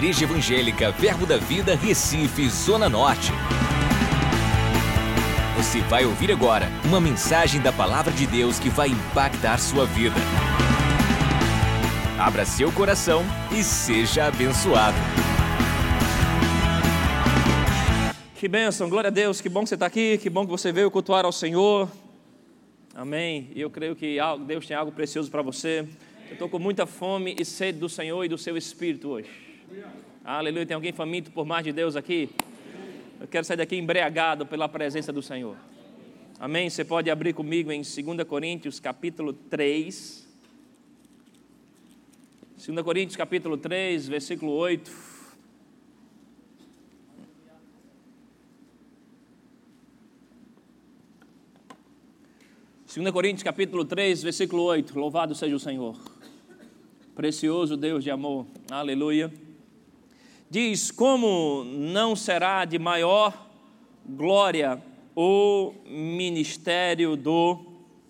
Igreja Evangélica Verbo da Vida, Recife, Zona Norte. Você vai ouvir agora uma mensagem da Palavra de Deus que vai impactar sua vida. Abra seu coração e seja abençoado. Que bênção, glória a Deus, que bom que você está aqui, que bom que você veio cultuar ao Senhor. Amém. E eu creio que Deus tem algo precioso para você. Eu estou com muita fome e sede do Senhor e do seu Espírito hoje. Aleluia. Tem alguém faminto por mais de Deus aqui? Eu quero sair daqui embriagado pela presença do Senhor. Amém. Você pode abrir comigo em 2 Coríntios, capítulo 3. 2 Coríntios, capítulo 3, versículo 8. 2 Coríntios capítulo 3, versículo 8. Louvado seja o Senhor. Precioso Deus de amor. Aleluia. Diz: Como não será de maior glória o ministério do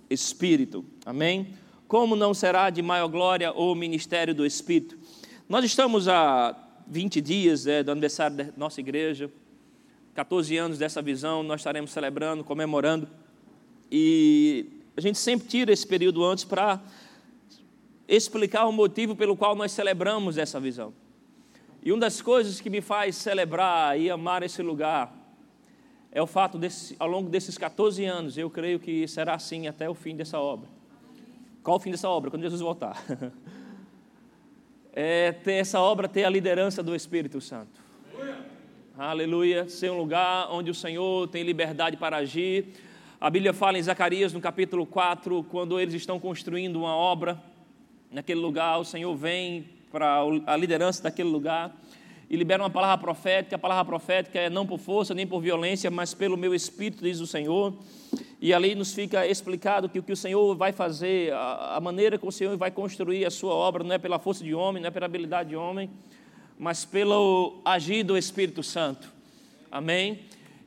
Espírito? Amém? Como não será de maior glória o ministério do Espírito? Nós estamos há 20 dias é, do aniversário da nossa igreja, 14 anos dessa visão, nós estaremos celebrando, comemorando. E a gente sempre tira esse período antes para explicar o motivo pelo qual nós celebramos essa visão. E uma das coisas que me faz celebrar e amar esse lugar é o fato desse, ao longo desses 14 anos, eu creio que será assim até o fim dessa obra. Qual o fim dessa obra? Quando Jesus voltar. É ter essa obra ter a liderança do Espírito Santo. Aleluia. Ser um lugar onde o Senhor tem liberdade para agir, a Bíblia fala em Zacarias, no capítulo 4, quando eles estão construindo uma obra naquele lugar, o Senhor vem para a liderança daquele lugar e libera uma palavra profética. A palavra profética é não por força nem por violência, mas pelo meu espírito, diz o Senhor. E ali nos fica explicado que o que o Senhor vai fazer, a maneira que o Senhor vai construir a sua obra, não é pela força de homem, não é pela habilidade de homem, mas pelo agir do Espírito Santo. Amém?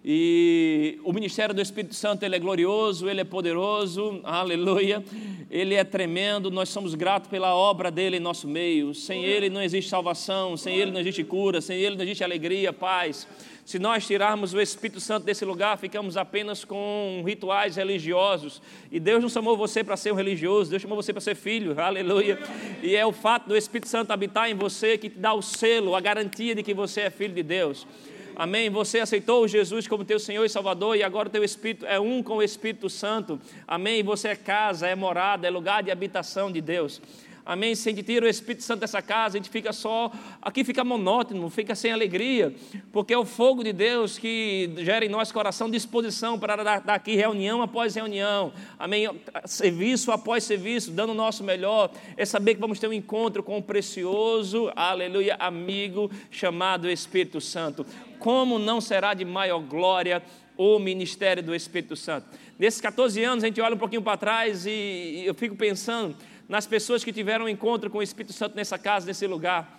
E o ministério do Espírito Santo ele é glorioso, ele é poderoso, aleluia. Ele é tremendo, nós somos gratos pela obra dele em nosso meio. Sem ele não existe salvação, sem ele não existe cura, sem ele não existe alegria, paz. Se nós tirarmos o Espírito Santo desse lugar, ficamos apenas com rituais religiosos. E Deus não chamou você para ser um religioso, Deus chamou você para ser filho, aleluia. E é o fato do Espírito Santo habitar em você que te dá o selo, a garantia de que você é filho de Deus. Amém? Você aceitou Jesus como teu Senhor e Salvador e agora teu Espírito é um com o Espírito Santo. Amém? Você é casa, é morada, é lugar de habitação de Deus. Amém? Se a gente tira o Espírito Santo dessa casa, a gente fica só. Aqui fica monótono, fica sem alegria, porque é o fogo de Deus que gera em nós coração disposição para dar, aqui reunião após reunião. Amém? Serviço após serviço, dando o nosso melhor. É saber que vamos ter um encontro com o precioso, aleluia, amigo chamado Espírito Santo. Como não será de maior glória o ministério do Espírito Santo? Nesses 14 anos, a gente olha um pouquinho para trás e eu fico pensando nas pessoas que tiveram um encontro com o Espírito Santo nessa casa, nesse lugar.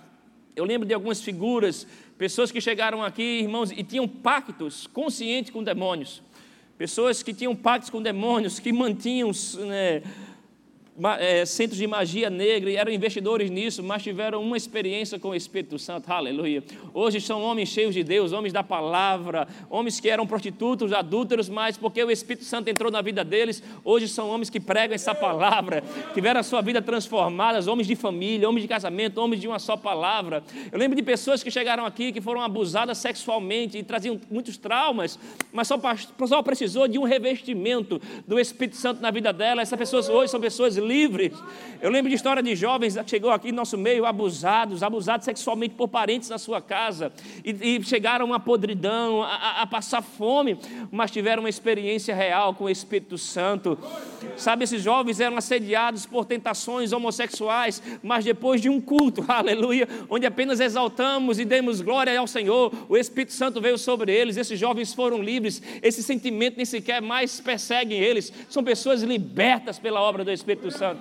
Eu lembro de algumas figuras, pessoas que chegaram aqui, irmãos, e tinham pactos conscientes com demônios. Pessoas que tinham pactos com demônios, que mantinham né, é, centros de magia negra e eram investidores nisso, mas tiveram uma experiência com o Espírito Santo, aleluia. Hoje são homens cheios de Deus, homens da palavra, homens que eram prostitutos, adúlteros, mas porque o Espírito Santo entrou na vida deles, hoje são homens que pregam essa palavra, tiveram a sua vida transformada, homens de família, homens de casamento, homens de uma só palavra. Eu lembro de pessoas que chegaram aqui que foram abusadas sexualmente e traziam muitos traumas, mas só, só precisou de um revestimento do Espírito Santo na vida dela. Essas pessoas hoje são pessoas livres. Eu lembro de história de jovens que chegou aqui no nosso meio abusados, abusados sexualmente por parentes na sua casa, e, e chegaram a podridão, a, a, passar fome, mas tiveram uma experiência real com o Espírito Santo. Sabe, esses jovens eram assediados por tentações homossexuais, mas depois de um culto, aleluia, onde apenas exaltamos e demos glória ao Senhor, o Espírito Santo veio sobre eles, esses jovens foram livres, esse sentimento nem sequer mais persegue eles, são pessoas libertas pela obra do Espírito Santo.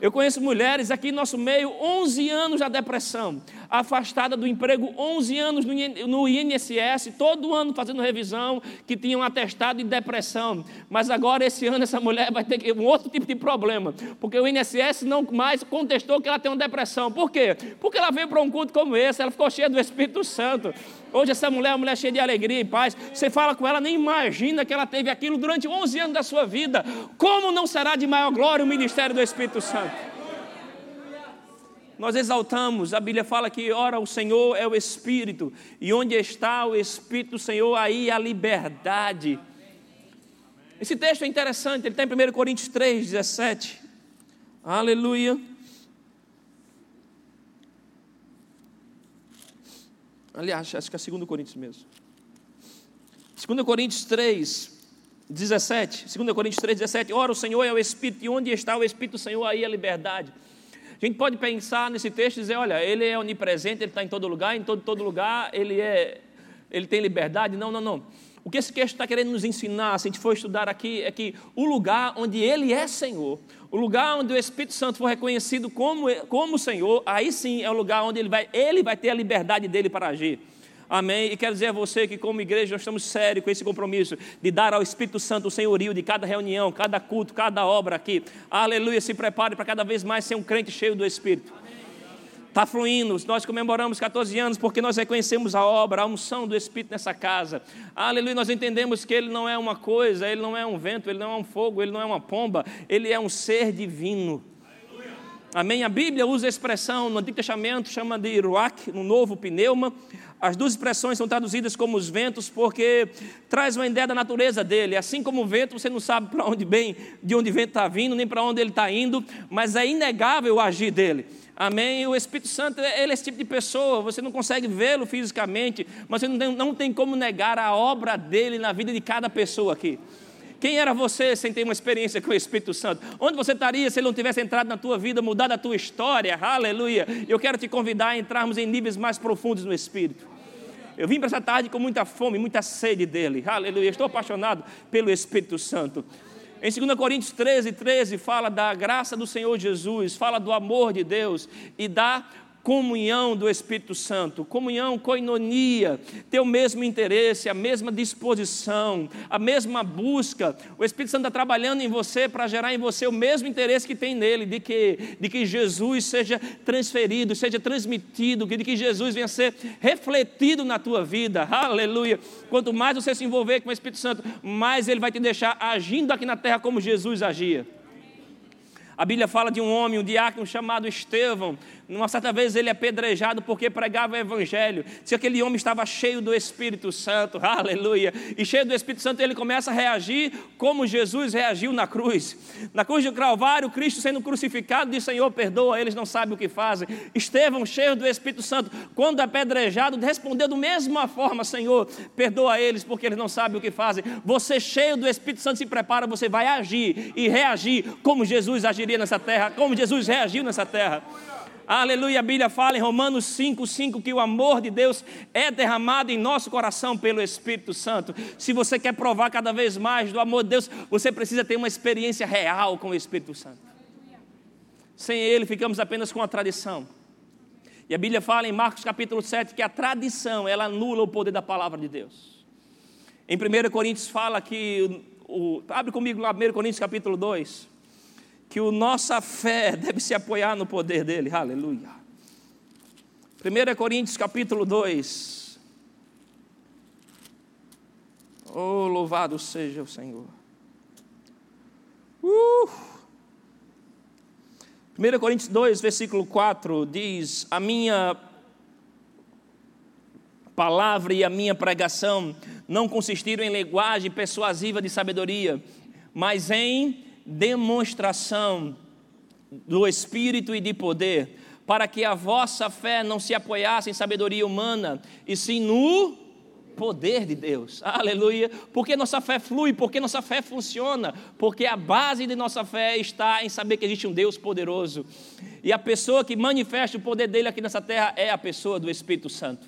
Eu conheço mulheres aqui no nosso meio, 11 anos da depressão, afastada do emprego, 11 anos no INSS, todo ano fazendo revisão, que tinham atestado de depressão. Mas agora, esse ano, essa mulher vai ter um outro tipo de problema, porque o INSS não mais contestou que ela tem uma depressão. Por quê? Porque ela veio para um culto como esse, ela ficou cheia do Espírito Santo. Hoje essa mulher é uma mulher cheia de alegria e paz. Você fala com ela, nem imagina que ela teve aquilo durante 11 anos da sua vida. Como não será de maior glória o ministério do Espírito Santo? Nós exaltamos, a Bíblia fala que, ora, o Senhor é o Espírito, e onde está o Espírito do Senhor, aí a liberdade. Esse texto é interessante, ele está em 1 Coríntios 3, 17. Aleluia. Aliás, acho que é 2 Coríntios mesmo. 2 Coríntios 3, 17. 2 Coríntios 3, 17. Ora, o Senhor é o Espírito, e onde está o Espírito do Senhor, aí a liberdade. A gente pode pensar nesse texto e dizer: olha, ele é onipresente, ele está em todo lugar, em todo, todo lugar ele, é, ele tem liberdade. Não, não, não. O que esse texto está querendo nos ensinar, se a gente for estudar aqui, é que o lugar onde Ele é Senhor, o lugar onde o Espírito Santo for reconhecido como, como Senhor, aí sim é o lugar onde ele vai, ele vai ter a liberdade dele para agir. Amém? E quero dizer a você que, como igreja, nós estamos sérios com esse compromisso de dar ao Espírito Santo o senhorio de cada reunião, cada culto, cada obra aqui. Aleluia. Se prepare para cada vez mais ser um crente cheio do Espírito. Está fluindo. Nós comemoramos 14 anos porque nós reconhecemos a obra, a unção do Espírito nessa casa. Aleluia. Nós entendemos que Ele não é uma coisa, Ele não é um vento, Ele não é um fogo, Ele não é uma pomba, Ele é um ser divino. Amém? A Bíblia usa a expressão no Antigo Testamento, chama de ruach, no Novo pneuma. As duas expressões são traduzidas como os ventos porque traz uma ideia da natureza dele. Assim como o vento, você não sabe para onde vem, de onde o vento está vindo, nem para onde ele está indo, mas é inegável o agir dele. Amém? O Espírito Santo, ele é esse tipo de pessoa, você não consegue vê-lo fisicamente, mas você não tem, não tem como negar a obra dele na vida de cada pessoa aqui. Quem era você sem ter uma experiência com o Espírito Santo? Onde você estaria se ele não tivesse entrado na tua vida, mudado a tua história? Aleluia! Eu quero te convidar a entrarmos em níveis mais profundos no Espírito. Eu vim para essa tarde com muita fome, muita sede dele. Aleluia! Estou apaixonado pelo Espírito Santo. Em 2 Coríntios 13, 13, fala da graça do Senhor Jesus, fala do amor de Deus e da comunhão do Espírito Santo, comunhão, coinonia, ter o mesmo interesse, a mesma disposição, a mesma busca. O Espírito Santo está trabalhando em você para gerar em você o mesmo interesse que tem nele, de que, de que Jesus seja transferido, seja transmitido, de que Jesus venha ser refletido na tua vida. Aleluia. Quanto mais você se envolver com o Espírito Santo, mais ele vai te deixar agindo aqui na terra como Jesus agia. A Bíblia fala de um homem, um diácono chamado Estevão. Uma certa vez ele é apedrejado porque pregava o Evangelho. Se aquele homem estava cheio do Espírito Santo, aleluia. E cheio do Espírito Santo, ele começa a reagir como Jesus reagiu na cruz. Na cruz do Calvário, Cristo sendo crucificado, diz: Senhor, perdoa, eles não sabem o que fazem. Estevão, cheio do Espírito Santo, quando apedrejado, respondeu da mesma forma: Senhor, perdoa eles porque eles não sabem o que fazem. Você, cheio do Espírito Santo, se prepara, você vai agir e reagir como Jesus agiria nessa terra, como Jesus reagiu nessa terra. Aleluia, a Bíblia fala em Romanos 5, 5 que o amor de Deus é derramado em nosso coração pelo Espírito Santo. Se você quer provar cada vez mais do amor de Deus, você precisa ter uma experiência real com o Espírito Santo. Sem ele, ficamos apenas com a tradição. E a Bíblia fala em Marcos capítulo 7 que a tradição, ela anula o poder da palavra de Deus. Em 1 Coríntios fala que, o, abre comigo lá 1 Coríntios capítulo 2 que a nossa fé deve se apoiar no poder dele. Aleluia. 1 Coríntios capítulo 2. Oh, louvado seja o Senhor. Uh! 1 Coríntios 2, versículo 4 diz: A minha palavra e a minha pregação não consistiram em linguagem persuasiva de sabedoria, mas em demonstração do Espírito e de poder, para que a vossa fé não se apoiasse em sabedoria humana, e sim no poder de Deus. Aleluia. Porque nossa fé flui, porque nossa fé funciona, porque a base de nossa fé está em saber que existe um Deus poderoso. E a pessoa que manifesta o poder dele aqui nessa terra é a pessoa do Espírito Santo.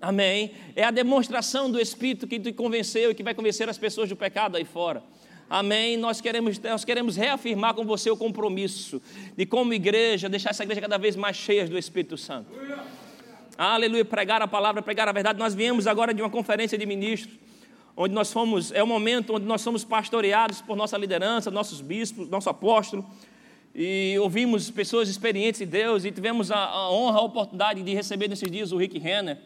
Amém. É a demonstração do Espírito que te convenceu e que vai convencer as pessoas do pecado aí fora. Amém. Nós queremos, nós queremos reafirmar com você o compromisso de, como igreja, deixar essa igreja cada vez mais cheia do Espírito Santo. Aleluia. Pregar a palavra, pregar a verdade. Nós viemos agora de uma conferência de ministros, onde nós fomos, é o momento onde nós somos pastoreados por nossa liderança, nossos bispos, nosso apóstolo. E ouvimos pessoas experientes de Deus e tivemos a, a honra, a oportunidade de receber nesses dias o Rick Renner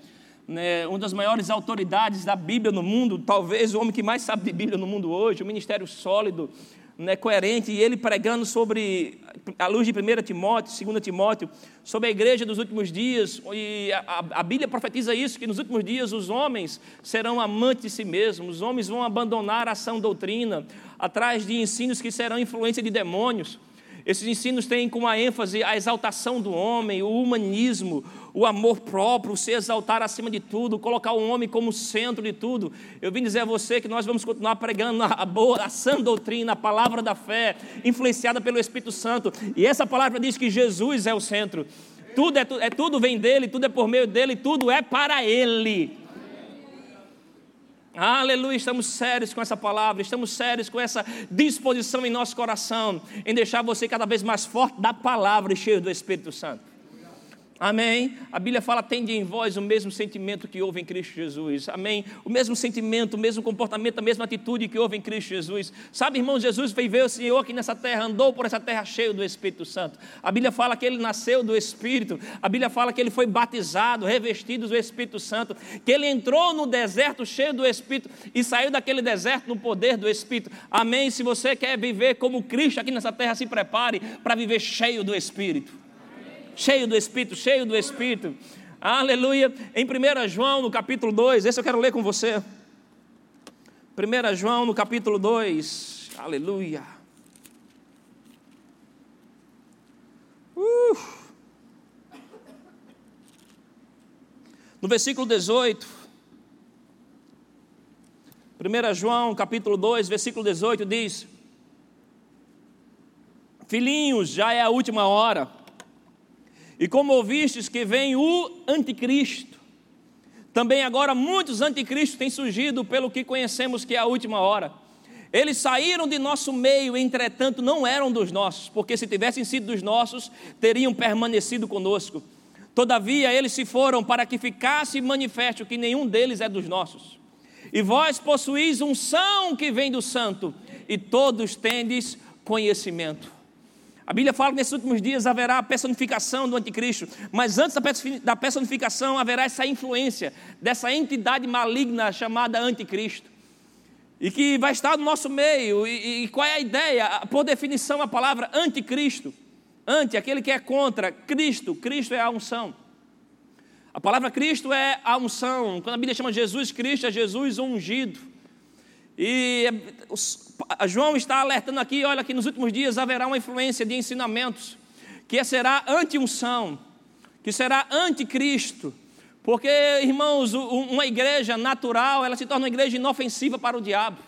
né, uma das maiores autoridades da Bíblia no mundo, talvez o homem que mais sabe de Bíblia no mundo hoje, um ministério sólido, né, coerente, e ele pregando sobre, a luz de 1 Timóteo, 2 Timóteo, sobre a igreja dos últimos dias, e a, a, Bíblia profetiza isso, que nos últimos dias os homens serão amantes de si mesmos, os homens vão abandonar a ação doutrina, atrás de ensinos que serão influência de demônios, esses ensinos têm como ênfase a exaltação do homem, o humanismo, o amor próprio, se exaltar acima de tudo, colocar o homem como centro de tudo. Eu vim dizer a você que nós vamos continuar pregando a boa, a sã doutrina, a palavra da fé, influenciada pelo Espírito Santo. E essa palavra diz que Jesus é o centro. Tudo é, é tudo vem dele, tudo é por meio dele, tudo é para ele. Aleluia, estamos sérios com essa palavra, estamos sérios com essa disposição em nosso coração, em deixar você cada vez mais forte da palavra e cheio do Espírito Santo. Amém. A Bíblia fala: tende em vós o mesmo sentimento que houve em Cristo Jesus. Amém. O mesmo sentimento, o mesmo comportamento, a mesma atitude que houve em Cristo Jesus. Sabe, irmão, Jesus veio o Senhor aqui nessa terra, andou por essa terra cheio do Espírito Santo. A Bíblia fala que ele nasceu do Espírito. A Bíblia fala que ele foi batizado, revestido do Espírito Santo. Que ele entrou no deserto cheio do Espírito e saiu daquele deserto no poder do Espírito. Amém. Se você quer viver como Cristo aqui nessa terra, se prepare para viver cheio do Espírito cheio do Espírito, cheio do Espírito. Aleluia. Em 1 João, no capítulo 2, esse eu quero ler com você. 1 João, no capítulo 2. Aleluia. Uh. No versículo 18. 1 João, capítulo 2, versículo 18 diz: Filhinhos, já é a última hora. E como ouvistes que vem o anticristo, também agora muitos anticristos têm surgido pelo que conhecemos que é a última hora. Eles saíram de nosso meio, entretanto não eram dos nossos, porque se tivessem sido dos nossos, teriam permanecido conosco. Todavia eles se foram para que ficasse manifesto que nenhum deles é dos nossos. E vós possuís um são que vem do santo, e todos tendes conhecimento. A Bíblia fala que nesses últimos dias haverá a personificação do anticristo, mas antes da personificação haverá essa influência dessa entidade maligna chamada anticristo. E que vai estar no nosso meio. E, e qual é a ideia? Por definição, a palavra anticristo. Anti, aquele que é contra Cristo. Cristo é a unção. A palavra Cristo é a unção. Quando a Bíblia chama Jesus Cristo, é Jesus ungido. E João está alertando aqui, olha que nos últimos dias haverá uma influência de ensinamentos que será anti-unção, que será anticristo. Porque, irmãos, uma igreja natural, ela se torna uma igreja inofensiva para o diabo.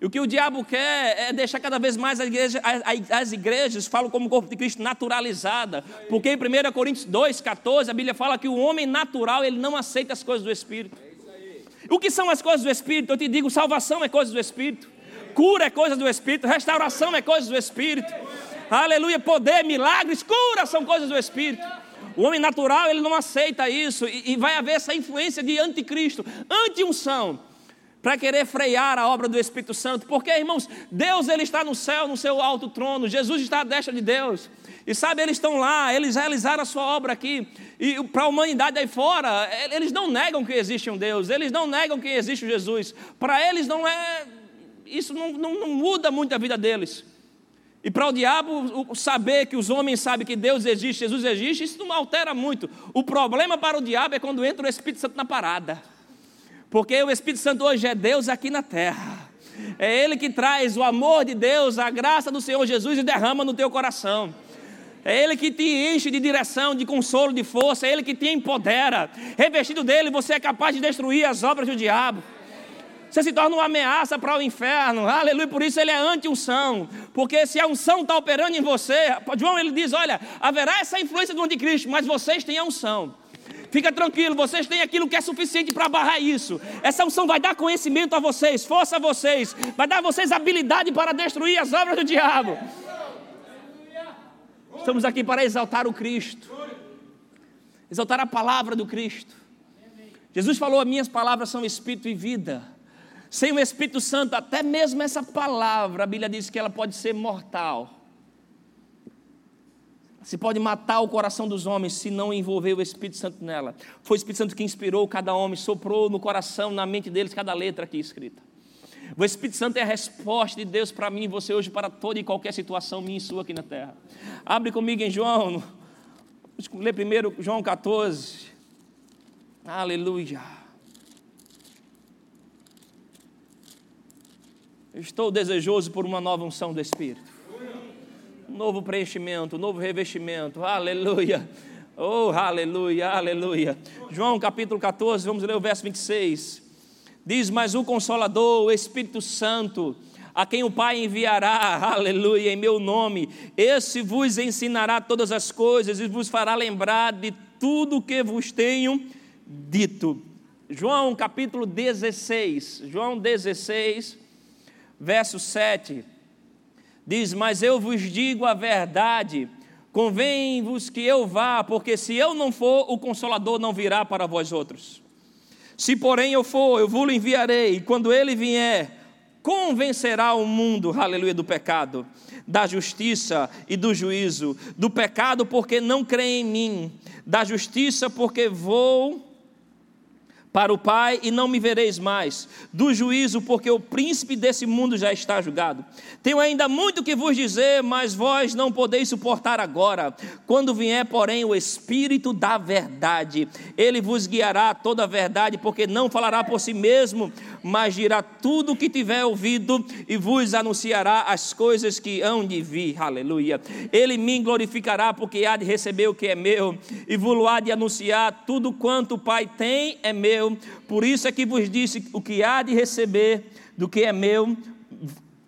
E o que o diabo quer é deixar cada vez mais as igrejas, as igrejas falam como corpo de Cristo, naturalizada. Porque em 1 Coríntios 2,14, a Bíblia fala que o homem natural, ele não aceita as coisas do Espírito. O que são as coisas do Espírito? Eu te digo, salvação é coisa do Espírito. Cura é coisa do Espírito, restauração é coisa do Espírito. Aleluia, poder, milagres, cura são coisas do Espírito. O homem natural, ele não aceita isso e, e vai haver essa influência de anticristo, anti-unção, para querer frear a obra do Espírito Santo. Porque, irmãos, Deus ele está no céu, no seu alto trono, Jesus está à destra de Deus. E sabe, eles estão lá, eles realizaram a sua obra aqui. E para a humanidade aí fora, eles não negam que existe um Deus, eles não negam que existe Jesus. Para eles não é isso não, não, não muda muito a vida deles. E para o diabo, saber que os homens sabem que Deus existe, Jesus existe, isso não altera muito. O problema para o diabo é quando entra o Espírito Santo na parada. Porque o Espírito Santo hoje é Deus aqui na terra. É Ele que traz o amor de Deus, a graça do Senhor Jesus e derrama no teu coração. É Ele que te enche de direção, de consolo, de força. É Ele que te empodera. Revestido dele, você é capaz de destruir as obras do diabo. Você se torna uma ameaça para o inferno. Aleluia. Por isso ele é anti-unção. Porque se a unção está operando em você, João ele diz: olha, haverá essa influência do anticristo, mas vocês têm a unção. Fica tranquilo, vocês têm aquilo que é suficiente para barrar isso. Essa unção vai dar conhecimento a vocês, força a vocês, vai dar a vocês habilidade para destruir as obras do diabo. Estamos aqui para exaltar o Cristo, exaltar a palavra do Cristo. Jesus falou: Minhas palavras são espírito e vida. Sem o Espírito Santo, até mesmo essa palavra, a Bíblia diz que ela pode ser mortal. Se pode matar o coração dos homens se não envolver o Espírito Santo nela. Foi o Espírito Santo que inspirou cada homem, soprou no coração, na mente deles, cada letra aqui escrita. O Espírito Santo é a resposta de Deus para mim e você hoje, para toda e qualquer situação minha e sua aqui na terra. Abre comigo em João, ler primeiro João 14. Aleluia. estou desejoso por uma nova unção do Espírito. Um novo preenchimento, um novo revestimento. Aleluia. Oh, aleluia, aleluia. João capítulo 14, vamos ler o verso 26. Diz: Mas o Consolador, o Espírito Santo, a quem o Pai enviará, aleluia, em meu nome, esse vos ensinará todas as coisas e vos fará lembrar de tudo o que vos tenho dito. João capítulo 16, João 16, verso 7, diz: Mas eu vos digo a verdade, convém-vos que eu vá, porque se eu não for, o Consolador não virá para vós outros. Se porém eu for, eu vos enviarei, e quando ele vier, convencerá o mundo, aleluia, do pecado, da justiça e do juízo, do pecado porque não crê em mim, da justiça porque vou para o Pai e não me vereis mais, do juízo, porque o príncipe desse mundo já está julgado. Tenho ainda muito que vos dizer, mas vós não podeis suportar agora. Quando vier, porém, o Espírito da verdade, ele vos guiará toda a verdade, porque não falará por si mesmo, mas dirá tudo o que tiver ouvido e vos anunciará as coisas que hão de vir. Aleluia. Ele me glorificará, porque há de receber o que é meu, e vos há de anunciar tudo quanto o Pai tem é meu por isso é que vos disse o que há de receber do que é meu,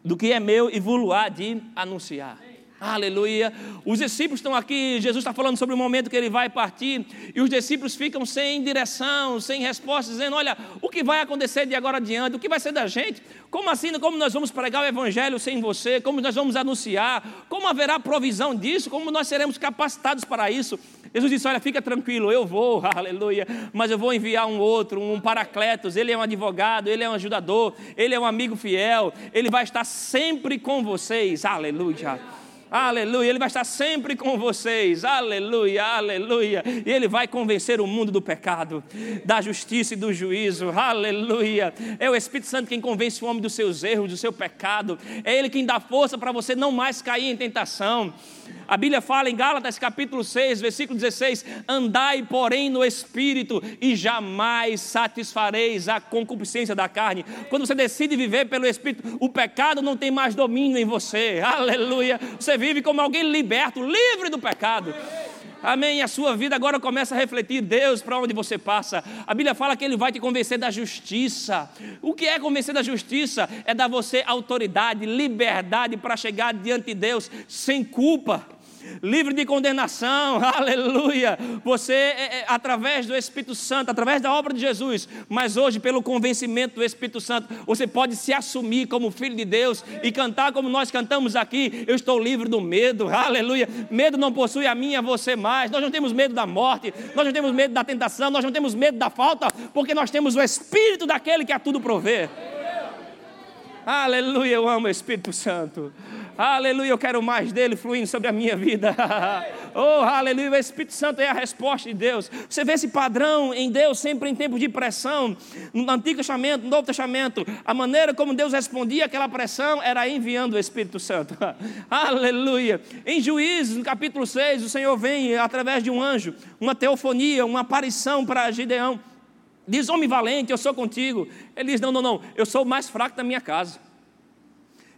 do que é meu e vos há de anunciar. Aleluia. Os discípulos estão aqui, Jesus está falando sobre o momento que ele vai partir, e os discípulos ficam sem direção, sem resposta, dizendo: Olha, o que vai acontecer de agora adiante? O que vai ser da gente? Como assim? Como nós vamos pregar o Evangelho sem você? Como nós vamos anunciar? Como haverá provisão disso? Como nós seremos capacitados para isso? Jesus disse: Olha, fica tranquilo, eu vou, aleluia, mas eu vou enviar um outro, um paracletos. Ele é um advogado, ele é um ajudador, ele é um amigo fiel, ele vai estar sempre com vocês, aleluia. Aleluia, Ele vai estar sempre com vocês. Aleluia, aleluia. E Ele vai convencer o mundo do pecado, da justiça e do juízo. Aleluia. É o Espírito Santo quem convence o homem dos seus erros, do seu pecado. É Ele quem dá força para você não mais cair em tentação. A Bíblia fala em Gálatas capítulo 6, versículo 16: Andai, porém, no espírito, e jamais satisfareis a concupiscência da carne. Quando você decide viver pelo espírito, o pecado não tem mais domínio em você. Aleluia. Você vive como alguém liberto, livre do pecado. Amém. E a sua vida agora começa a refletir Deus para onde você passa. A Bíblia fala que Ele vai te convencer da justiça. O que é convencer da justiça? É dar você autoridade, liberdade para chegar diante de Deus sem culpa livre de condenação, aleluia. Você, é, é, através do Espírito Santo, através da obra de Jesus, mas hoje, pelo convencimento do Espírito Santo, você pode se assumir como filho de Deus e cantar como nós cantamos aqui. Eu estou livre do medo, aleluia. Medo não possui a mim, a você mais. Nós não temos medo da morte, nós não temos medo da tentação, nós não temos medo da falta, porque nós temos o Espírito daquele que a tudo provê. Aleluia, eu amo o Espírito Santo. Aleluia, eu quero mais dele fluindo sobre a minha vida. oh, aleluia, o Espírito Santo é a resposta de Deus. Você vê esse padrão em Deus sempre em tempos de pressão. No Antigo Testamento, no Novo Testamento, a maneira como Deus respondia aquela pressão era enviando o Espírito Santo. aleluia. Em Juízes, no capítulo 6, o Senhor vem através de um anjo, uma teofonia, uma aparição para Gideão. Diz, homem valente, eu sou contigo. Ele diz, não, não, não, eu sou o mais fraco da minha casa.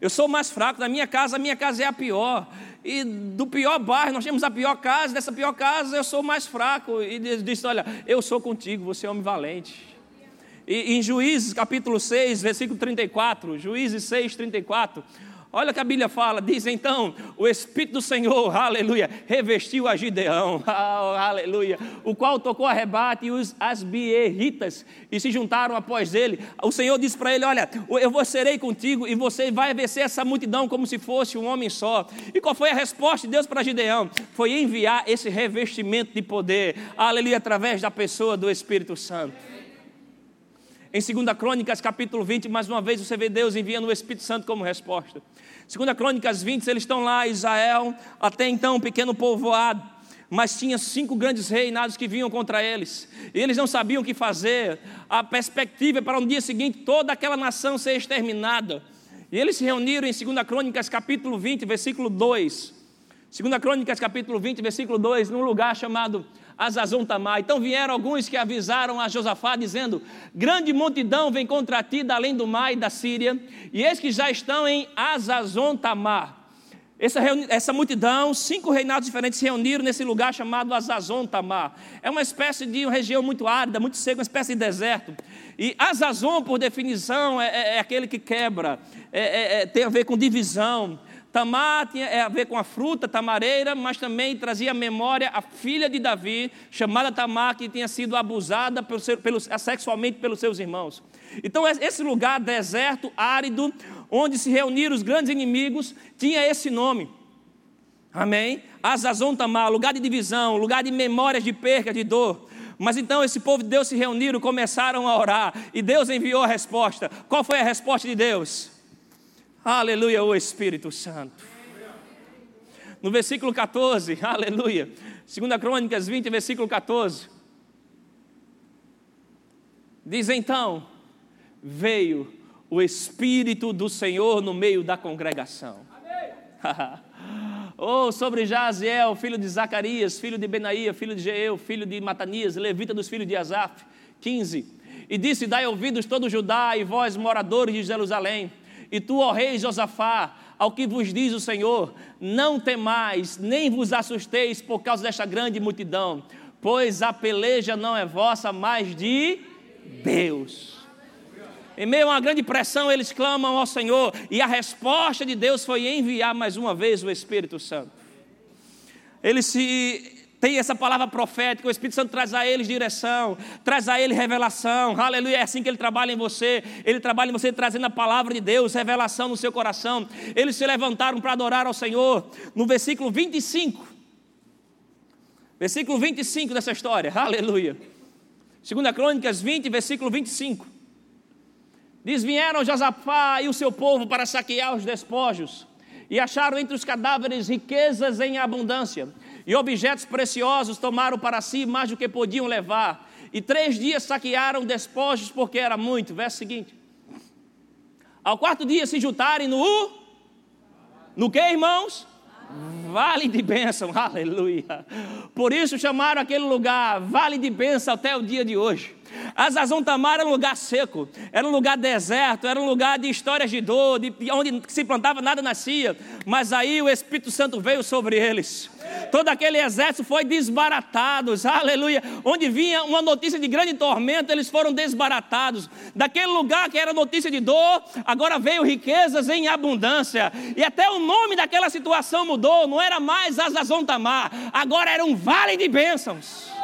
Eu sou mais fraco da minha casa, a minha casa é a pior. E do pior bairro, nós temos a pior casa, dessa pior casa eu sou mais fraco. E disse: Olha, eu sou contigo, você é homem valente. E em Juízes capítulo 6, versículo 34, Juízes 6, 34, Olha o que a Bíblia fala, diz então, o Espírito do Senhor, aleluia, revestiu a Gideão, oh, aleluia, o qual tocou a rebate e os asbierritas e se juntaram após ele. O Senhor disse para ele: Olha, eu vou serei contigo e você vai vencer essa multidão como se fosse um homem só. E qual foi a resposta de Deus para Gideão? Foi enviar esse revestimento de poder, aleluia, através da pessoa do Espírito Santo. Em 2 Crônicas, capítulo 20, mais uma vez você vê Deus enviando o Espírito Santo como resposta. 2 Crônicas 20, eles estão lá, Israel, até então um pequeno povoado, mas tinha cinco grandes reinados que vinham contra eles. E eles não sabiam o que fazer. A perspectiva é para no dia seguinte toda aquela nação ser exterminada. E eles se reuniram em 2 Crônicas, capítulo 20, versículo 2. 2 Crônicas, capítulo 20, versículo 2, num lugar chamado Azazon Tamar. Então vieram alguns que avisaram a Josafá, dizendo: Grande multidão vem contra ti da além do mar e da Síria, e eis que já estão em Azazon Tamar. Essa, essa, multidão, cinco reinados diferentes se reuniram nesse lugar chamado Azazon Tamar. É uma espécie de uma região muito árida, muito seca, uma espécie de deserto. E Azazon, por definição, é, é, é aquele que quebra, é, é, é tem a ver com divisão, Tamar tinha é a ver com a fruta tamareira, mas também trazia à memória a filha de Davi, chamada Tamar, que tinha sido abusada pelo pelo, sexualmente pelos seus irmãos. Então, esse lugar deserto, árido, onde se reuniram os grandes inimigos, tinha esse nome. Amém? Azazon Tamar, lugar de divisão, lugar de memórias de perca, de dor. Mas então esse povo de Deus se reuniram, começaram a orar, e Deus enviou a resposta. Qual foi a resposta de Deus? Aleluia, o Espírito Santo. No versículo 14, aleluia. 2 Crônicas 20, versículo 14. Diz então: Veio o Espírito do Senhor no meio da congregação. oh, sobre Jaziel, filho de Zacarias, filho de Benaía, filho de Jeel, filho de Matanias, levita dos filhos de Asaf. 15. E disse: Dai ouvidos todo Judá e vós, moradores de Jerusalém e tu, ó rei Josafá, ao que vos diz o Senhor, não temais, nem vos assusteis por causa desta grande multidão, pois a peleja não é vossa, mas de Deus. Em meio a uma grande pressão, eles clamam ao Senhor, e a resposta de Deus foi enviar mais uma vez o Espírito Santo. Eles se tem essa palavra profética, o Espírito Santo traz a eles direção, traz a eles revelação, aleluia, é assim que ele trabalha em você, ele trabalha em você trazendo a palavra de Deus, revelação no seu coração. Eles se levantaram para adorar ao Senhor, no versículo 25, versículo 25 dessa história, aleluia. Segunda Crônicas 20, versículo 25. Diz: Vieram Josafá e o seu povo para saquear os despojos, e acharam entre os cadáveres riquezas em abundância e objetos preciosos tomaram para si mais do que podiam levar. E três dias saquearam despojos porque era muito. Verso seguinte. Ao quarto dia se juntarem no. No que, irmãos? Vale de bênção, aleluia. Por isso chamaram aquele lugar Vale de bênção até o dia de hoje. Azazon Tamar era um lugar seco, era um lugar deserto, era um lugar de histórias de dor, de onde se plantava nada nascia. Mas aí o Espírito Santo veio sobre eles. Todo aquele exército foi desbaratado, aleluia. Onde vinha uma notícia de grande tormento, eles foram desbaratados. Daquele lugar que era notícia de dor, agora veio riquezas em abundância. E até o nome daquela situação mudou, não era mais Azazon Tamar, agora era um vale de bênçãos.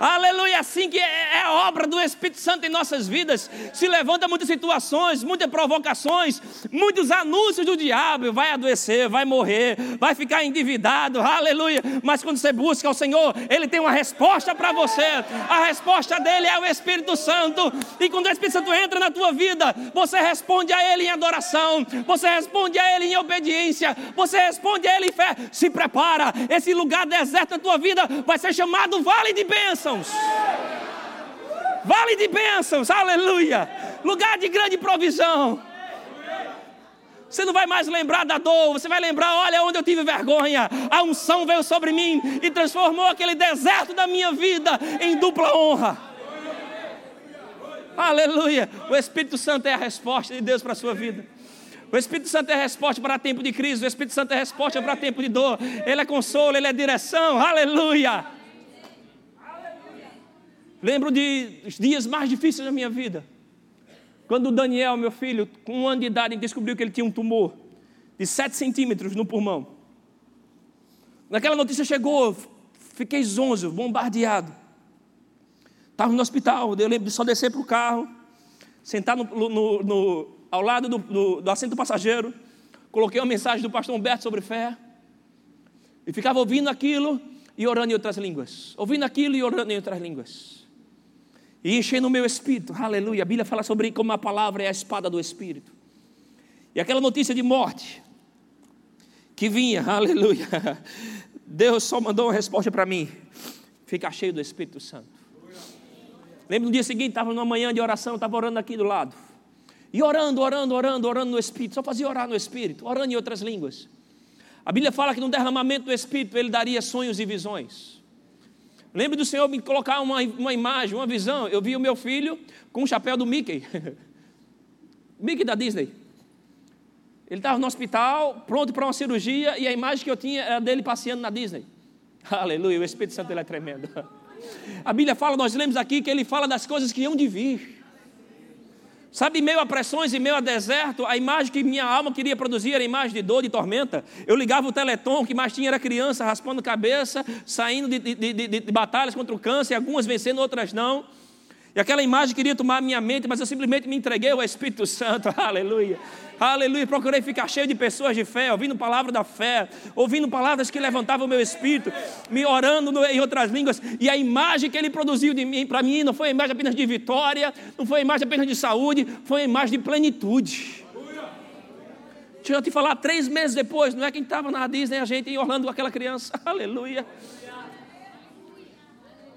Aleluia, assim que é, é a obra do Espírito Santo em nossas vidas. Se levanta muitas situações, muitas provocações, muitos anúncios do diabo. Vai adoecer, vai morrer, vai ficar endividado. Aleluia. Mas quando você busca o Senhor, Ele tem uma resposta para você. A resposta dele é o Espírito Santo. E quando o Espírito Santo entra na tua vida, você responde a Ele em adoração, você responde a Ele em obediência, você responde a Ele em fé. Se prepara, esse lugar deserto na tua vida vai ser chamado Vale de Bênção bênçãos. Vale de bênçãos, aleluia. Lugar de grande provisão. Você não vai mais lembrar da dor, você vai lembrar: olha onde eu tive vergonha. A unção veio sobre mim e transformou aquele deserto da minha vida em dupla honra. Aleluia. O Espírito Santo é a resposta de Deus para a sua vida. O Espírito Santo é a resposta para tempo de crise. O Espírito Santo é a resposta para tempo de dor. Ele é consolo, ele é direção. Aleluia. Lembro de dias mais difíceis da minha vida. Quando o Daniel, meu filho, com um ano de idade, descobriu que ele tinha um tumor. de 7 centímetros no pulmão. Naquela notícia chegou, fiquei zonzo, bombardeado. Estava no hospital, eu lembro de só descer para o carro, sentar no, no, no, ao lado do, do, do assento do passageiro, coloquei uma mensagem do pastor Humberto sobre fé, e ficava ouvindo aquilo e orando em outras línguas. Ouvindo aquilo e orando em outras línguas. E enchendo o meu espírito, aleluia. A Bíblia fala sobre como a palavra é a espada do espírito. E aquela notícia de morte que vinha, aleluia. Deus só mandou uma resposta para mim: ficar cheio do Espírito Santo. Lembro no dia seguinte, estava numa manhã de oração, estava orando aqui do lado. E orando, orando, orando, orando no Espírito. Só fazia orar no Espírito, orando em outras línguas. A Bíblia fala que no derramamento do Espírito ele daria sonhos e visões. Lembro do Senhor me colocar uma, uma imagem, uma visão. Eu vi o meu filho com o chapéu do Mickey. Mickey da Disney. Ele estava no hospital, pronto para uma cirurgia, e a imagem que eu tinha era dele passeando na Disney. Aleluia, o Espírito Santo ele é tremendo. A Bíblia fala, nós lemos aqui que ele fala das coisas que iam de vir. Sabe, em meio a pressões, em meio a deserto, a imagem que minha alma queria produzir era a imagem de dor, de tormenta. Eu ligava o teleton, que mais tinha era criança raspando cabeça, saindo de, de, de, de batalhas contra o câncer, algumas vencendo, outras não. E aquela imagem queria tomar minha mente, mas eu simplesmente me entreguei ao Espírito Santo, aleluia. Aleluia, procurei ficar cheio de pessoas de fé, ouvindo palavra da fé, ouvindo palavras que levantavam o meu espírito, me orando em outras línguas, e a imagem que ele produziu de mim, para mim, não foi a imagem apenas de vitória, não foi a imagem apenas de saúde, foi a imagem de plenitude. Deixa eu te falar, três meses depois, não é quem estava na Disney, a gente em Orlando aquela criança, aleluia.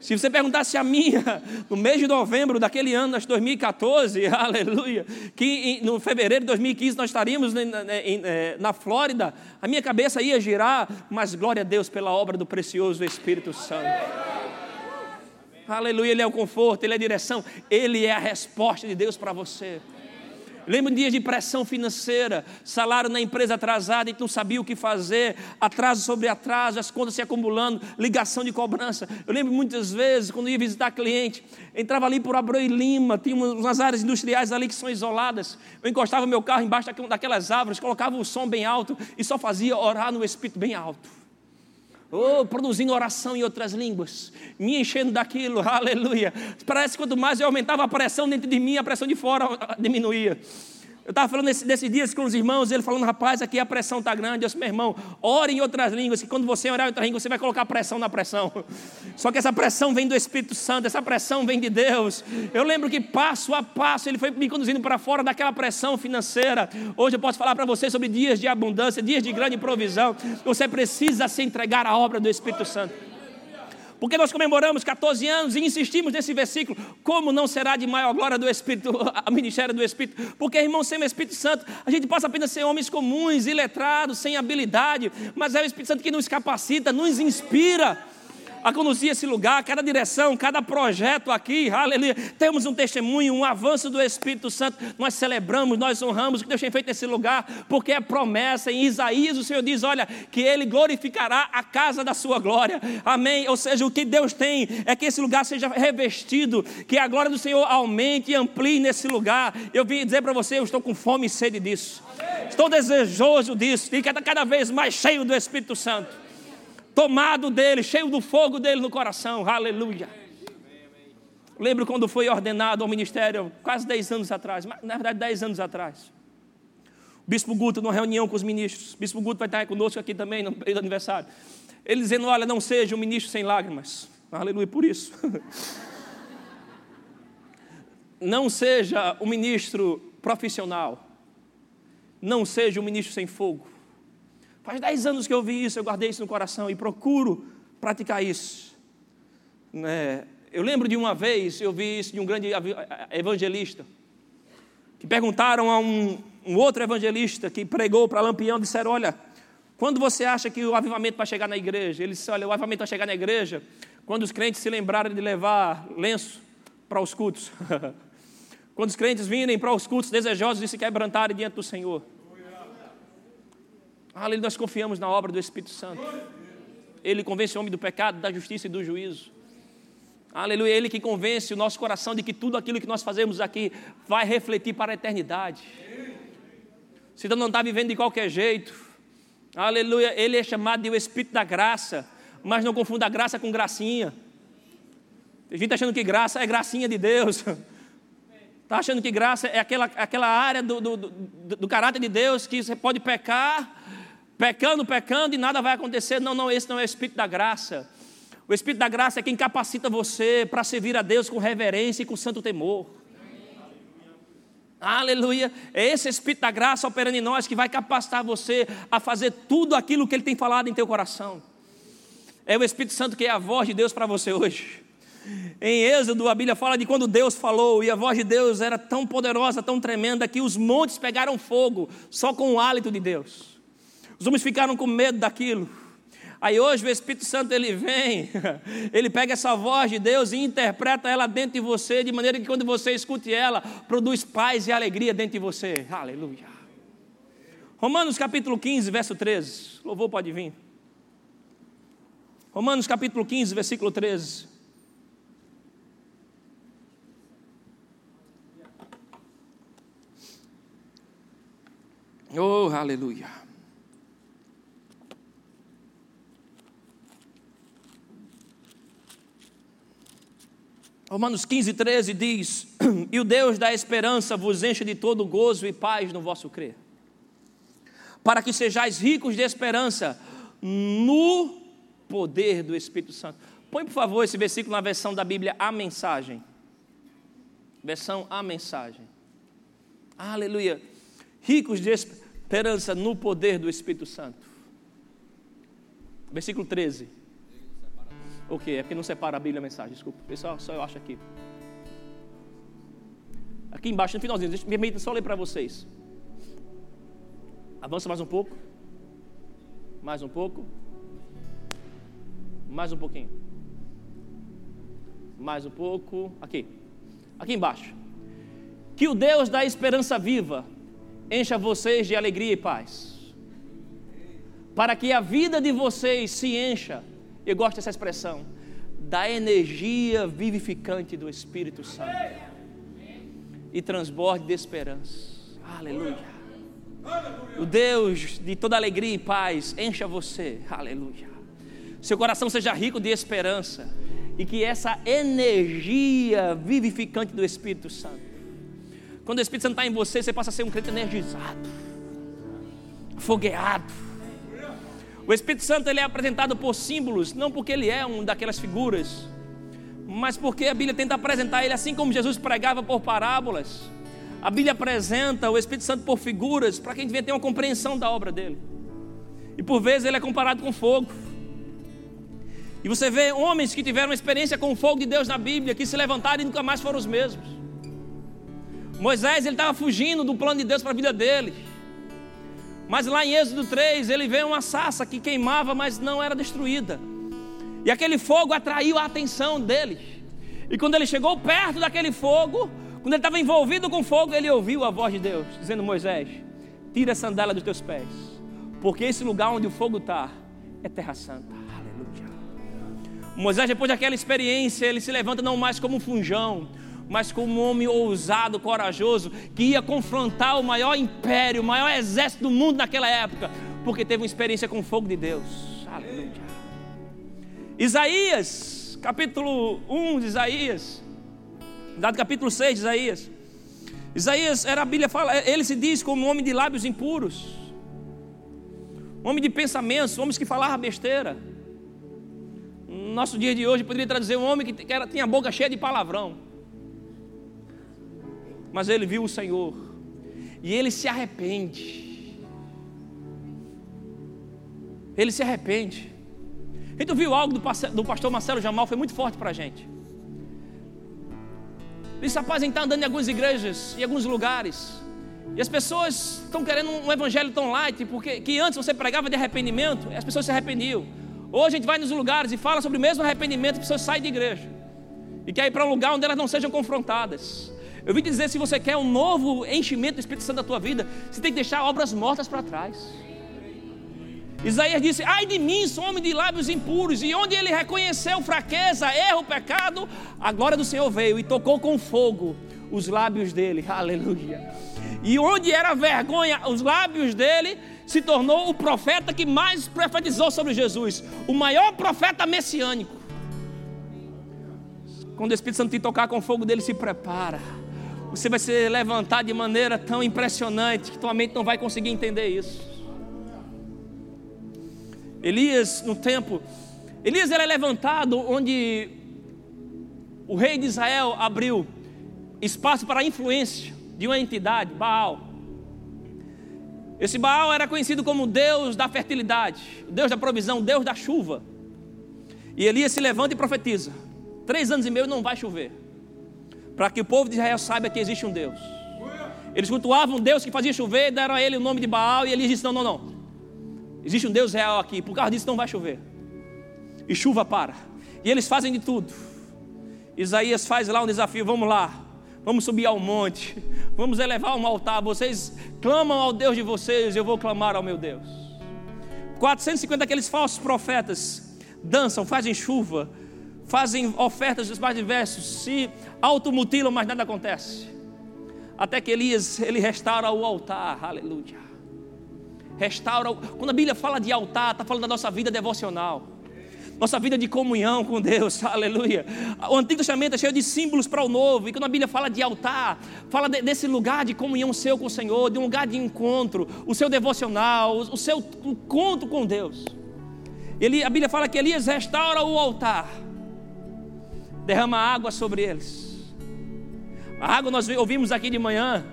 Se você perguntasse a minha, no mês de novembro daquele ano, de 2014, aleluia, que no fevereiro de 2015 nós estaríamos eh, na Flórida, a minha cabeça ia girar, mas glória a Deus pela obra do precioso Espírito Santo. Aleluia, Ele é o conforto, Ele é a direção, Ele é a resposta de Deus para você. Lembro de dias de pressão financeira, salário na empresa atrasado, e não sabia o que fazer, atraso sobre atraso, as contas se acumulando, ligação de cobrança. Eu lembro muitas vezes, quando ia visitar cliente, entrava ali por Abreu e Lima, tinha umas áreas industriais ali que são isoladas. Eu encostava meu carro embaixo daquelas árvores, colocava o som bem alto e só fazia orar no espírito bem alto. Oh, produzindo oração em outras línguas, me enchendo daquilo, aleluia. Parece que quanto mais eu aumentava a pressão dentro de mim, a pressão de fora diminuía. Eu estava falando desse dias com os irmãos, ele falando, rapaz, aqui a pressão está grande. Eu disse, meu irmão, ore em outras línguas, que quando você orar em outras línguas, você vai colocar pressão na pressão. Só que essa pressão vem do Espírito Santo, essa pressão vem de Deus. Eu lembro que passo a passo ele foi me conduzindo para fora daquela pressão financeira. Hoje eu posso falar para você sobre dias de abundância, dias de grande provisão. Você precisa se entregar à obra do Espírito Santo. Porque nós comemoramos 14 anos e insistimos nesse versículo. Como não será de maior glória do Espírito, a ministério do Espírito? Porque, irmão, sem o Espírito Santo, a gente passa apenas a ser homens comuns, iletrados, sem habilidade, mas é o Espírito Santo que nos capacita, nos inspira a conduzir esse lugar, cada direção, cada projeto aqui, aleluia. Temos um testemunho, um avanço do Espírito Santo. Nós celebramos, nós honramos o que Deus tem feito nesse lugar, porque é promessa. Em Isaías, o Senhor diz: olha, que Ele glorificará a casa da sua glória. Amém. Ou seja, o que Deus tem é que esse lugar seja revestido, que a glória do Senhor aumente e amplie nesse lugar. Eu vim dizer para você, eu estou com fome e sede disso. Estou desejoso disso, e cada vez mais cheio do Espírito Santo tomado dele, cheio do fogo dele no coração. Aleluia. Lembro quando foi ordenado ao ministério, quase 10 anos atrás, na verdade 10 anos atrás. O Bispo Guto, numa reunião com os ministros, o Bispo Guto vai estar conosco aqui também no período do aniversário. Ele dizendo: Olha, não seja um ministro sem lágrimas. Aleluia, por isso. não seja um ministro profissional. Não seja um ministro sem fogo. Faz dez anos que eu vi isso, eu guardei isso no coração e procuro praticar isso. É, eu lembro de uma vez, eu vi isso de um grande evangelista, que perguntaram a um, um outro evangelista que pregou para Lampião, disseram, olha, quando você acha que o avivamento vai chegar na igreja? Ele disse, olha, o avivamento vai chegar na igreja quando os crentes se lembrarem de levar lenço para os cultos. quando os crentes virem para os cultos desejosos de se quebrantarem diante do Senhor. Aleluia, nós confiamos na obra do Espírito Santo. Ele convence o homem do pecado, da justiça e do juízo. Aleluia, Ele que convence o nosso coração de que tudo aquilo que nós fazemos aqui vai refletir para a eternidade. Se não está vivendo de qualquer jeito, aleluia, ele é chamado de o Espírito da graça, mas não confunda graça com gracinha. Tem gente achando que graça é gracinha de Deus. Está achando que graça é aquela, aquela área do, do, do, do caráter de Deus que você pode pecar, pecando, pecando e nada vai acontecer. Não, não, esse não é o Espírito da graça. O Espírito da graça é quem capacita você para servir a Deus com reverência e com santo temor. Aleluia. É esse Espírito da graça operando em nós que vai capacitar você a fazer tudo aquilo que Ele tem falado em teu coração. É o Espírito Santo que é a voz de Deus para você hoje. Em Êxodo, a Bíblia fala de quando Deus falou, e a voz de Deus era tão poderosa, tão tremenda, que os montes pegaram fogo só com o hálito de Deus. Os homens ficaram com medo daquilo. Aí hoje o Espírito Santo ele vem, ele pega essa voz de Deus e interpreta ela dentro de você, de maneira que quando você escute ela, produz paz e alegria dentro de você. Aleluia. Romanos capítulo 15, verso 13. Louvor pode vir. Romanos capítulo 15, versículo 13. Oh, aleluia. Romanos 15, 13 diz: E o Deus da esperança vos enche de todo gozo e paz no vosso crer, para que sejais ricos de esperança no poder do Espírito Santo. Põe, por favor, esse versículo na versão da Bíblia, a mensagem. Versão a mensagem. Aleluia. Ricos de esperança no poder do Espírito Santo. Versículo 13. O que? É porque não separa a Bíblia a mensagem, desculpa. Pessoal, só eu acho aqui. Aqui embaixo, no finalzinho, deixa, me permita só ler para vocês. Avança mais um pouco. Mais um pouco. Mais um pouquinho. Mais um pouco. Aqui. Aqui embaixo. Que o Deus da esperança viva encha vocês de alegria e paz. Para que a vida de vocês se encha eu gosto dessa expressão, da energia vivificante do Espírito Santo e transborde de esperança. Aleluia. O Deus de toda alegria e paz encha você. Aleluia. Seu coração seja rico de esperança e que essa energia vivificante do Espírito Santo. Quando o Espírito Santo está em você, você passa a ser um crente energizado, fogueado o Espírito Santo ele é apresentado por símbolos, não porque ele é um daquelas figuras, mas porque a Bíblia tenta apresentar ele assim como Jesus pregava por parábolas. A Bíblia apresenta o Espírito Santo por figuras para que a gente venha ter uma compreensão da obra dele. E por vezes ele é comparado com fogo. E você vê homens que tiveram experiência com o fogo de Deus na Bíblia, que se levantaram e nunca mais foram os mesmos. Moisés ele estava fugindo do plano de Deus para a vida dele. Mas lá em Êxodo 3, ele vê uma sassa que queimava, mas não era destruída. E aquele fogo atraiu a atenção deles. E quando ele chegou perto daquele fogo, quando ele estava envolvido com fogo, ele ouviu a voz de Deus, dizendo: Moisés, tira a sandália dos teus pés, porque esse lugar onde o fogo está é terra santa. Aleluia. Moisés, depois daquela experiência, ele se levanta não mais como um funjão, mas como um homem ousado, corajoso, que ia confrontar o maior império, o maior exército do mundo naquela época, porque teve uma experiência com o fogo de Deus. Aleluia. Isaías, capítulo 1 de Isaías, dado capítulo 6 de Isaías. Isaías, era a Bíblia fala, ele se diz como um homem de lábios impuros, homem de pensamentos, homens que falavam besteira. No nosso dia de hoje poderia traduzir um homem que era, tinha a boca cheia de palavrão mas ele viu o Senhor e ele se arrepende. Ele se arrepende. Então viu algo do pastor Marcelo Jamal, foi muito forte para a gente. Esse rapaz está andando em algumas igrejas, em alguns lugares, e as pessoas estão querendo um evangelho tão light, porque que antes você pregava de arrependimento, e as pessoas se arrependiam. Hoje a gente vai nos lugares e fala sobre o mesmo arrependimento, as pessoas saem de igreja. E quer ir para um lugar onde elas não sejam confrontadas. Eu vim dizer: se você quer um novo enchimento do Espírito Santo da tua vida, você tem que deixar obras mortas para trás. Isaías disse: Ai de mim, sou homem de lábios impuros. E onde ele reconheceu fraqueza, erro, pecado, a glória do Senhor veio e tocou com fogo os lábios dele. Aleluia. E onde era vergonha, os lábios dele se tornou o profeta que mais profetizou sobre Jesus, o maior profeta messiânico. Quando o Espírito Santo te tocar com fogo dele, se prepara. Você vai ser levantado de maneira tão impressionante que tua mente não vai conseguir entender isso. Elias, no tempo, Elias era levantado onde o rei de Israel abriu espaço para a influência de uma entidade, Baal. Esse Baal era conhecido como Deus da fertilidade, Deus da provisão, Deus da chuva. E Elias se levanta e profetiza: Três anos e meio não vai chover, para que o povo de Israel saiba que existe um Deus. Eles cultuavam um Deus que fazia chover, deram a ele o nome de Baal, e ele disse: Não, não, não. Existe um Deus real aqui, por causa disso não vai chover. E chuva para. E eles fazem de tudo. Isaías faz lá um desafio: vamos lá, vamos subir ao monte, vamos elevar um altar. Vocês clamam ao Deus de vocês, eu vou clamar ao meu Deus. 450 aqueles falsos profetas dançam, fazem chuva, fazem ofertas dos mais diversos, se automutilam, mas nada acontece. Até que Elias, ele restaura o altar, aleluia. Restaura, quando a Bíblia fala de altar, está falando da nossa vida devocional nossa vida de comunhão com Deus, aleluia. O Antigo Testamento é cheio de símbolos para o Novo, e quando a Bíblia fala de altar, fala de, desse lugar de comunhão seu com o Senhor, de um lugar de encontro, o seu devocional, o, seu encontro com Deus. Ele, a Bíblia fala que Elias restaura o altar, derrama água sobre eles. A água nós ouvimos aqui de manhã,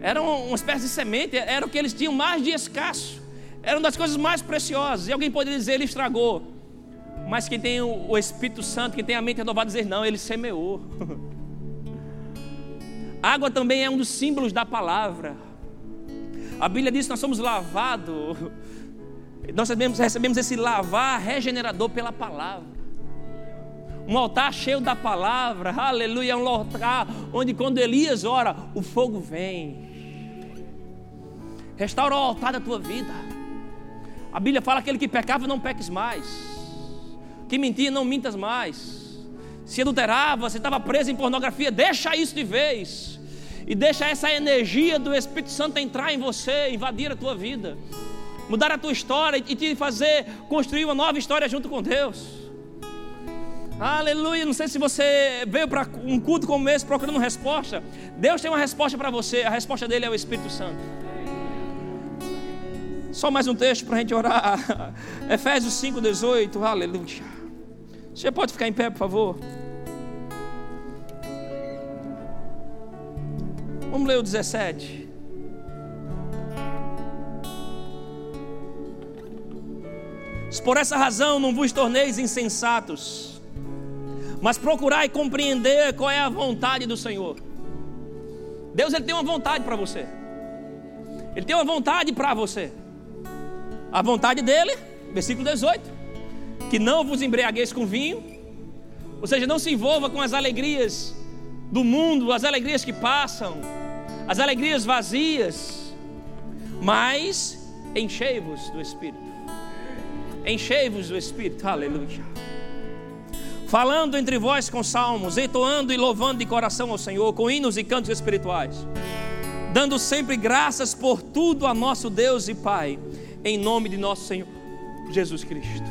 era uma espécie de semente, era o que eles tinham mais de escasso, era uma das coisas mais preciosas, e alguém poderia dizer, ele estragou. Mas quem tem o Espírito Santo, quem tem a mente renovada, dizer não, ele semeou. Água também é um dos símbolos da palavra. A Bíblia diz que nós somos lavados, nós recebemos, recebemos esse lavar regenerador pela palavra. Um altar cheio da palavra, aleluia, um altar onde quando Elias ora, o fogo vem. Restaura o altar da tua vida. A Bíblia fala que aquele que pecava não peques mais que mentia, não mintas mais. Se adulterava, você estava preso em pornografia, deixa isso de vez. E deixa essa energia do Espírito Santo entrar em você, invadir a tua vida, mudar a tua história e te fazer construir uma nova história junto com Deus. Aleluia. Não sei se você veio para um culto como esse procurando resposta. Deus tem uma resposta para você. A resposta dele é o Espírito Santo. Só mais um texto para a gente orar. Efésios 5,18. Aleluia. Você pode ficar em pé, por favor? Vamos ler o 17. Por essa razão não vos torneis insensatos, mas procurai compreender qual é a vontade do Senhor. Deus ele tem uma vontade para você. Ele tem uma vontade para você. A vontade dele, versículo 18 que não vos embriagueis com vinho, ou seja, não se envolva com as alegrias do mundo, as alegrias que passam, as alegrias vazias, mas enchei-vos do Espírito. Enchei-vos do Espírito, aleluia. Falando entre vós com salmos, entoando e louvando de coração ao Senhor, com hinos e cantos espirituais, dando sempre graças por tudo a nosso Deus e Pai, em nome de nosso Senhor Jesus Cristo.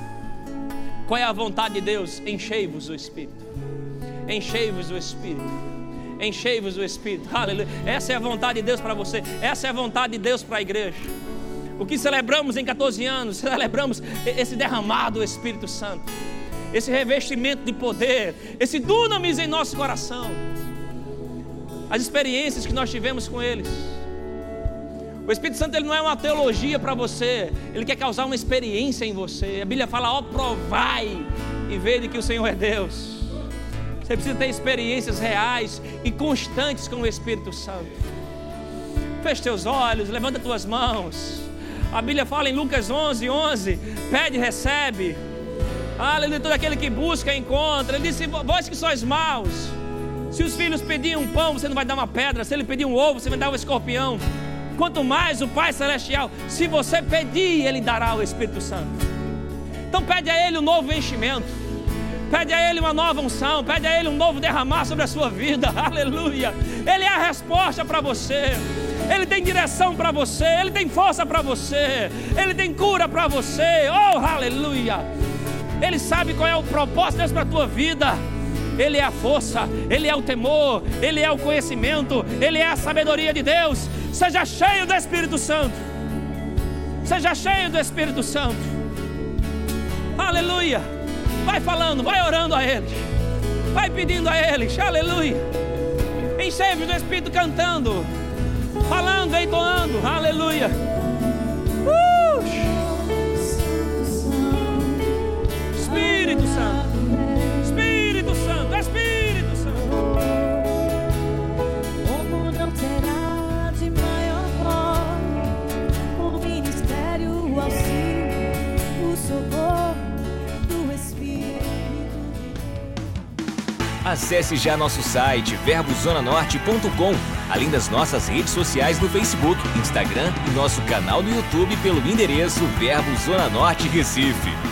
Qual é a vontade de Deus? Enchei-vos o Espírito. Enchei-vos o Espírito. Enchei-vos o Espírito. Aleluia. Essa é a vontade de Deus para você. Essa é a vontade de Deus para a igreja. O que celebramos em 14 anos? Celebramos esse derramado do Espírito Santo. Esse revestimento de poder. Esse dunamis em nosso coração. As experiências que nós tivemos com eles o Espírito Santo ele não é uma teologia para você, ele quer causar uma experiência em você. A Bíblia fala: ó, provai e vede que o Senhor é Deus. Você precisa ter experiências reais e constantes com o Espírito Santo. Feche teus olhos, levanta tuas mãos. A Bíblia fala em Lucas 11, 11: pede, recebe. Aleluia, todo aquele que busca, encontra. Ele disse: vós que sois maus. Se os filhos pedirem um pão, você não vai dar uma pedra. Se ele pedir um ovo, você vai dar um escorpião quanto mais o Pai Celestial, se você pedir, Ele dará o Espírito Santo. Então pede a Ele um novo enchimento, pede a Ele uma nova unção, pede a Ele um novo derramar sobre a sua vida, aleluia. Ele é a resposta para você, Ele tem direção para você, Ele tem força para você, Ele tem cura para você. Oh, aleluia! Ele sabe qual é o propósito de Deus para a tua vida. Ele é a força, Ele é o temor, Ele é o conhecimento, Ele é a sabedoria de Deus. Seja cheio do Espírito Santo. Seja cheio do Espírito Santo. Aleluia. Vai falando, vai orando a Ele. Vai pedindo a Ele. Aleluia. Enchei-vos do Espírito cantando, falando, entoando. Aleluia. Uh! Espírito Santo. Espírito Santo. Espírito Santo. Como não terá de maior glória o ministério, o auxílio, o socorro do Espírito. Acesse já nosso site verbozonanorte.com, além das nossas redes sociais no Facebook, Instagram e nosso canal no YouTube pelo endereço Verbo Zona Norte Recife.